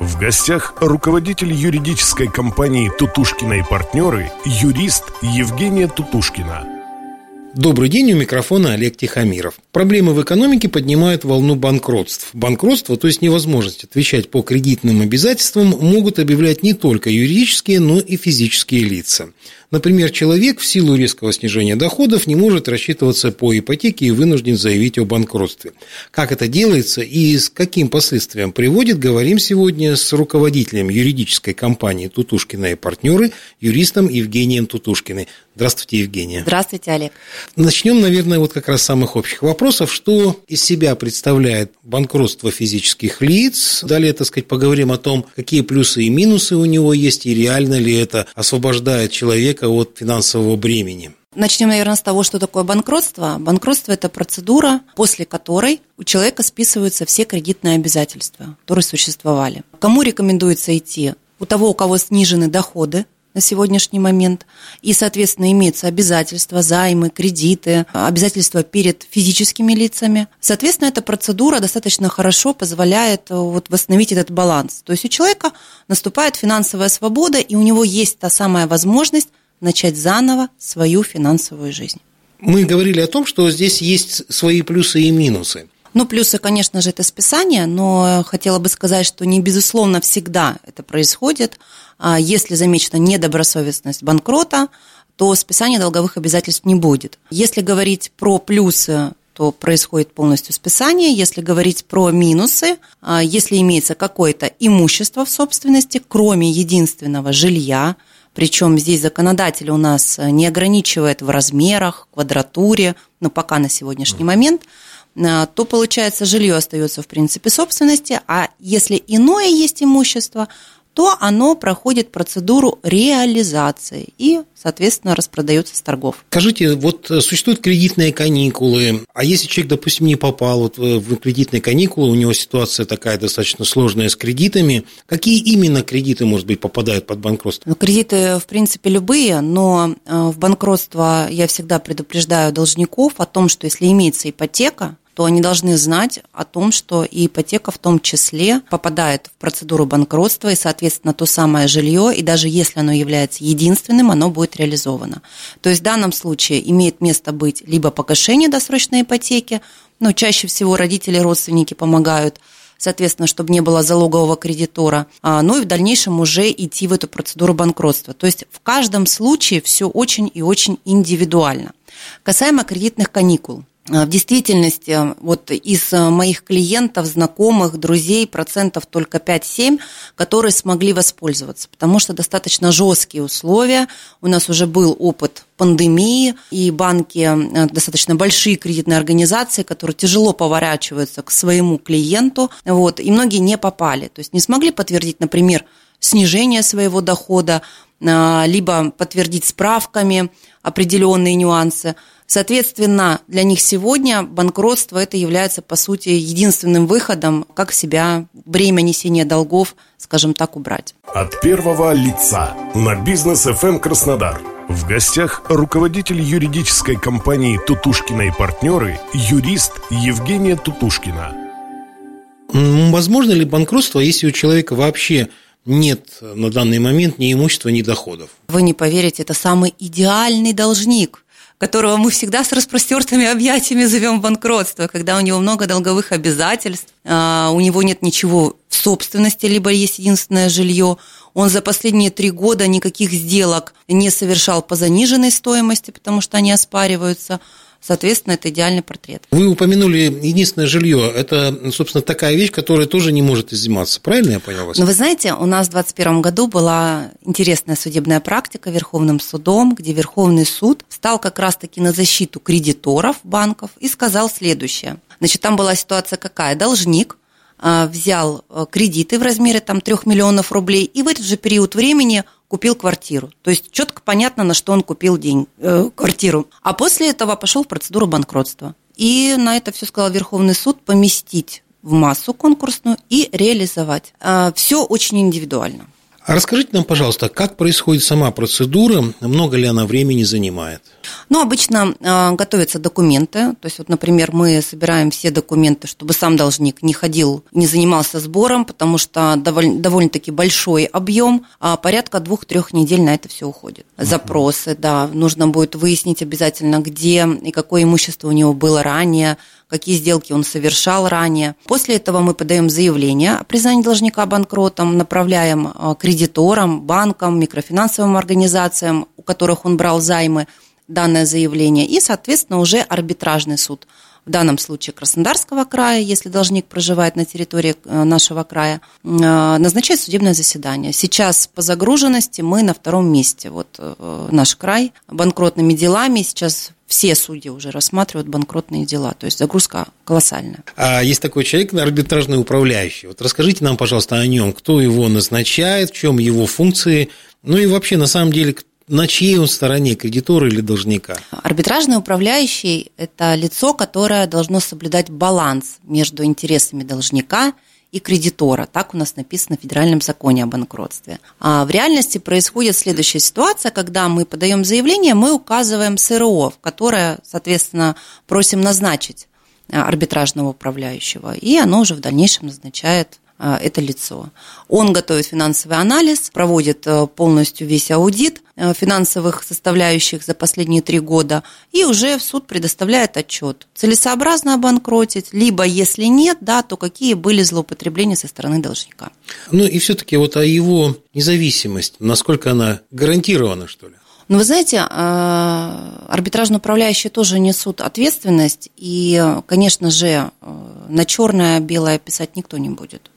В гостях руководитель юридической компании «Тутушкина и партнеры», юрист Евгения Тутушкина. Добрый день, у микрофона Олег Тихомиров. Проблемы в экономике поднимают волну банкротств. Банкротство, то есть невозможность отвечать по кредитным обязательствам, могут объявлять не только юридические, но и физические лица. Например, человек в силу резкого снижения доходов не может рассчитываться по ипотеке и вынужден заявить о банкротстве. Как это делается и с каким последствиям приводит, говорим сегодня с руководителем юридической компании «Тутушкина и партнеры», юристом Евгением Тутушкиной. Здравствуйте, Евгения. Здравствуйте, Олег. Начнем, наверное, вот как раз с самых общих вопросов. Что из себя представляет банкротство физических лиц? Далее, так сказать, поговорим о том, какие плюсы и минусы у него есть, и реально ли это освобождает человека от финансового бремени. Начнем, наверное, с того, что такое банкротство. Банкротство – это процедура, после которой у человека списываются все кредитные обязательства, которые существовали. Кому рекомендуется идти? У того, у кого снижены доходы, на сегодняшний момент. И, соответственно, имеются обязательства, займы, кредиты, обязательства перед физическими лицами. Соответственно, эта процедура достаточно хорошо позволяет э, вот восстановить этот баланс. То есть у человека наступает финансовая свобода, и у него есть та самая возможность начать заново свою финансовую жизнь. Мы говорили о том, что здесь есть свои плюсы и минусы. Ну, плюсы, конечно же, это списание, но хотела бы сказать, что не безусловно всегда это происходит. А если замечена недобросовестность банкрота, то списания долговых обязательств не будет. Если говорить про плюсы, то происходит полностью списание. Если говорить про минусы, а если имеется какое-то имущество в собственности, кроме единственного жилья, причем здесь законодатель у нас не ограничивает в размерах, квадратуре, но пока на сегодняшний момент, то получается жилье остается в принципе собственности, а если иное есть имущество, то оно проходит процедуру реализации и, соответственно, распродается с торгов. Скажите, вот существуют кредитные каникулы, а если человек, допустим, не попал вот в кредитные каникулы, у него ситуация такая достаточно сложная с кредитами, какие именно кредиты, может быть, попадают под банкротство? Ну, кредиты, в принципе, любые, но э, в банкротство я всегда предупреждаю должников о том, что если имеется ипотека, то они должны знать о том, что и ипотека в том числе попадает в процедуру банкротства, и, соответственно, то самое жилье, и даже если оно является единственным, оно будет реализовано. То есть в данном случае имеет место быть либо погашение досрочной ипотеки, но чаще всего родители, родственники помогают, соответственно, чтобы не было залогового кредитора, а, ну и в дальнейшем уже идти в эту процедуру банкротства. То есть в каждом случае все очень и очень индивидуально. Касаемо кредитных каникул. А, в действительности, вот из э, моих клиентов, знакомых, друзей, процентов только 5-7, которые смогли воспользоваться, потому что достаточно жесткие условия. У нас уже был опыт пандемии, и банки, э, достаточно большие кредитные организации, которые тяжело поворачиваются к своему клиенту, вот, и многие не попали, то есть не смогли подтвердить, например, снижение своего дохода, а, либо подтвердить справками определенные нюансы – Соответственно, для них сегодня банкротство это является, по сути, единственным выходом, как себя бремя несения долгов, скажем так, убрать. От первого лица на бизнес FM Краснодар. В гостях руководитель юридической компании «Тутушкина и партнеры», юрист Евгения Тутушкина. Возможно ли банкротство, если у человека вообще нет на данный момент ни имущества, ни доходов? Вы не поверите, это самый идеальный должник – которого мы всегда с распростертыми объятиями зовем банкротство, когда у него много долговых обязательств, а, у него нет ничего в собственности, либо есть единственное жилье, он за последние три года никаких сделок не совершал по заниженной стоимости, потому что они оспариваются – Соответственно, это идеальный портрет. Вы упомянули единственное жилье. Это, собственно, такая вещь, которая тоже не может изыматься. Правильно я понял вас? Ну, вы знаете, у нас в 2021 году была интересная судебная практика Верховным судом, где Верховный суд стал как раз-таки на защиту кредиторов банков и сказал следующее. Значит, там была ситуация какая? Должник а, взял а, кредиты в размере там, 3 миллионов рублей и в этот же период времени купил квартиру. То есть четко понятно, на что он купил день, э, квартиру. А после этого пошел в процедуру банкротства. И на это все сказал Верховный суд поместить в массу конкурсную и реализовать. А, все очень индивидуально. А расскажите нам, пожалуйста, как происходит сама процедура, много ли она времени занимает? Ну, обычно э, готовятся документы. То есть, вот, например, мы собираем все документы, чтобы сам должник не ходил, не занимался сбором, потому что довольно, довольно-таки большой объем, а порядка двух-трех недель на это все уходит. Запросы, да, нужно будет выяснить обязательно, где и какое имущество у него было ранее, какие сделки он совершал ранее. После этого мы подаем заявление о признании должника банкротом, направляем э, кредиторам, банкам, микрофинансовым организациям, у которых он брал займы, данное заявление, и, соответственно, уже арбитражный суд – в данном случае Краснодарского края, если должник проживает на территории э, нашего края, э, назначает судебное заседание. Сейчас по загруженности мы на втором месте. Вот э, наш край банкротными делами сейчас все судьи уже рассматривают банкротные дела, то есть загрузка колоссальная. А есть такой человек, арбитражный управляющий. Вот расскажите нам, пожалуйста, о нем, кто его назначает, в чем его функции, ну и вообще, на самом деле, на чьей он стороне, кредитора или должника? Арбитражный управляющий – это лицо, которое должно соблюдать баланс между интересами должника и кредитора. Так у нас написано в Федеральном законе о банкротстве. А в реальности происходит следующая ситуация, когда мы подаем заявление, мы указываем СРО, в которое, соответственно, просим назначить арбитражного управляющего, и оно уже в дальнейшем назначает а, это лицо. Он готовит финансовый анализ, проводит э, полностью весь аудит э, финансовых составляющих за последние три года и уже в суд предоставляет отчет. Целесообразно обанкротить, либо если нет, да, то какие были злоупотребления со стороны должника. Ну и все-таки вот о его независимости, насколько она гарантирована, что ли? Но вы знаете, а, арбитражно управляющие тоже несут ответственность, и, конечно же, э, на черное-белое писать никто не будет.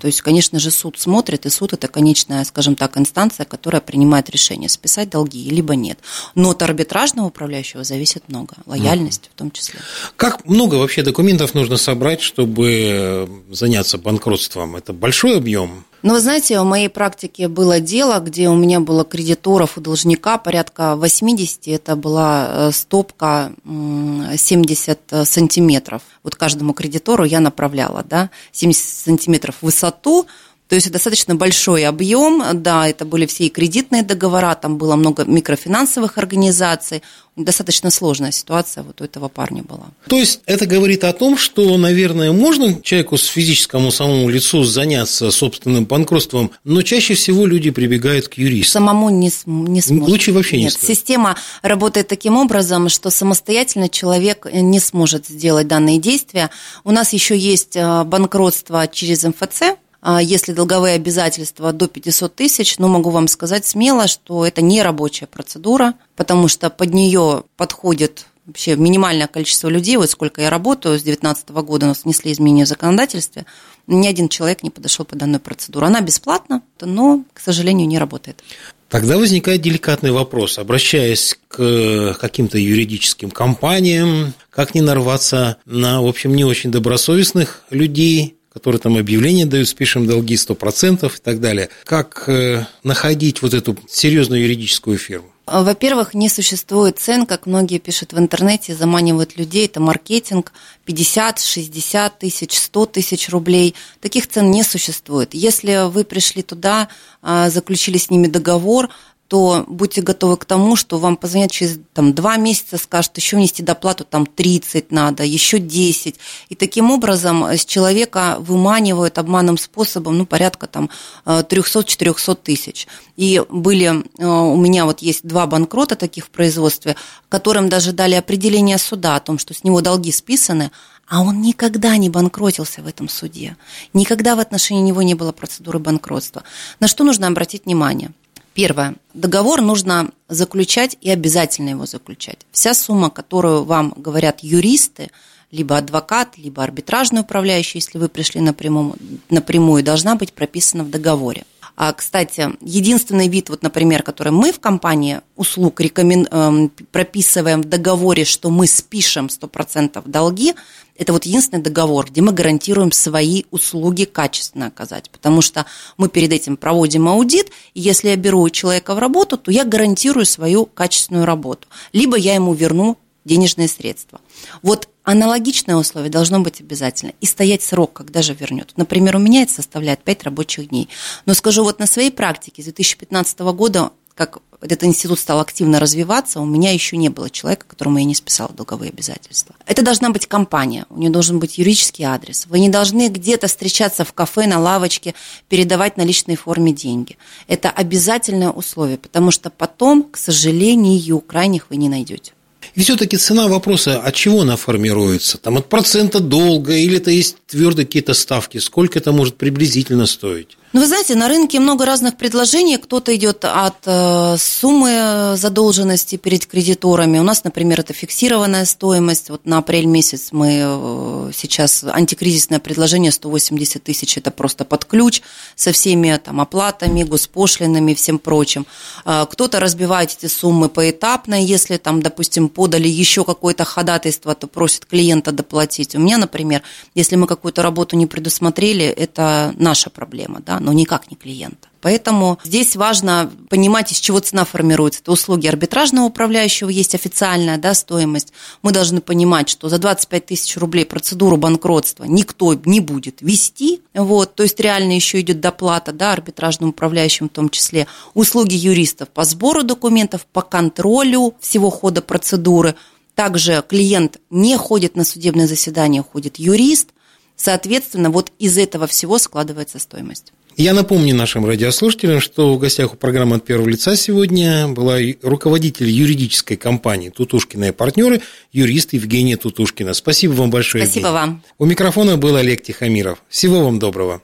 То есть, конечно же, суд смотрит, и суд это конечная, скажем так, инстанция, которая принимает решение, списать долги, либо нет. Но от арбитражного управляющего зависит много, лояльность угу. в том числе. Как много вообще документов нужно собрать, чтобы заняться банкротством? Это большой объем? Ну, вы знаете, в моей практике было дело, где у меня было кредиторов у должника порядка 80, это была э, стопка 70 сантиметров. Вот каждому кредитору я направляла, да, 70 сантиметров в высоту, то есть достаточно большой объем, да, это были все и кредитные договора, там было много микрофинансовых организаций, достаточно сложная ситуация вот у этого парня была. То есть это говорит о том, что, наверное, можно человеку с физическому самому лицу заняться собственным банкротством, но чаще всего люди прибегают к юристу. Самому не, не сможет. Лучше вообще Нет, не сказать. Система работает таким образом, что самостоятельно человек не сможет сделать данные действия. У нас еще есть э, банкротство через МФЦ, если долговые обязательства до 500 тысяч, ну, могу вам сказать смело, что это не рабочая процедура, потому что под нее подходит вообще минимальное количество людей, вот сколько я работаю, с 2019 года у нас внесли изменения в законодательстве, ни один человек не подошел по данной процедуре. Она бесплатна, но, к сожалению, не работает. Тогда возникает деликатный вопрос. Обращаясь к каким-то юридическим компаниям, как не нарваться на, в общем, не очень добросовестных людей, которые там объявления дают, спишем долги 100% и так далее. Как э, находить вот эту серьезную юридическую фирму? Во-первых, не существует цен, как многие пишут в интернете, заманивают людей, это маркетинг, 50, 60 тысяч, 100 тысяч рублей. Таких цен не существует. Если вы пришли туда, а, заключили с ними договор, то будьте готовы к тому, что вам позвонят через там, два месяца, скажут, еще внести доплату там 30 надо, еще 10. И таким образом с человека выманивают обманным способом ну, порядка там 300-400 тысяч. И были, э, у меня вот есть два банкрота таких в производстве, которым даже дали определение суда о том, что с него долги списаны, а он никогда не банкротился в этом суде. Никогда в отношении него не было процедуры банкротства. На что нужно обратить внимание? Первое. Договор нужно заключать и обязательно его заключать. Вся сумма, которую вам говорят юристы, либо адвокат, либо арбитражный управляющий, если вы пришли напрямую, напрямую должна быть прописана в договоре. А, кстати, единственный вид, вот, например, который мы в компании услуг рекомен... Эм, прописываем в договоре, что мы спишем 100% долги, это вот единственный договор, где мы гарантируем свои услуги качественно оказать, потому что мы перед этим проводим аудит, и если я беру человека в работу, то я гарантирую свою качественную работу, либо я ему верну денежные средства. Вот аналогичное условие должно быть обязательно. И стоять срок, когда же вернет. Например, у меня это составляет 5 рабочих дней. Но скажу, вот на своей практике с 2015 года как этот институт стал активно развиваться, у меня еще не было человека, которому я не списала долговые обязательства. Это должна быть компания, у нее должен быть юридический адрес. Вы не должны где-то встречаться в кафе, на лавочке, передавать на личной форме деньги. Это обязательное условие, потому что потом, к сожалению, крайних вы не найдете. И все-таки цена вопроса, от чего она формируется? Там от процента долга или это есть твердые какие-то ставки? Сколько это может приблизительно стоить? Ну, вы знаете, на рынке много разных предложений. Кто-то идет от э, суммы задолженности перед кредиторами. У нас, например, это фиксированная стоимость. Вот на апрель месяц мы э, сейчас антикризисное предложение 180 тысяч. Это просто под ключ со всеми там оплатами, госпошлинами, всем прочим. Э, кто-то разбивает эти суммы поэтапно. Если там, допустим, подали еще какое-то ходатайство, то просит клиента доплатить. У меня, например, если мы какую-то работу не предусмотрели, это наша проблема, да, но никак не клиента. Поэтому здесь важно понимать, из чего цена формируется. Это услуги арбитражного управляющего, есть официальная да, стоимость. Мы должны понимать, что за 25 тысяч рублей процедуру банкротства никто не будет вести. Вот, то есть реально еще идет доплата да, арбитражным управляющим в том числе. Услуги юристов по сбору документов, по контролю всего хода процедуры. Также клиент не ходит на судебное заседание, ходит юрист. Соответственно, вот из этого всего складывается стоимость. Я напомню нашим радиослушателям, что в гостях у программы от первого лица сегодня была руководитель юридической компании «Тутушкина и партнеры», юрист Евгения Тутушкина. Спасибо вам большое. Спасибо Евгений. вам. У микрофона был Олег Тихомиров. Всего вам доброго.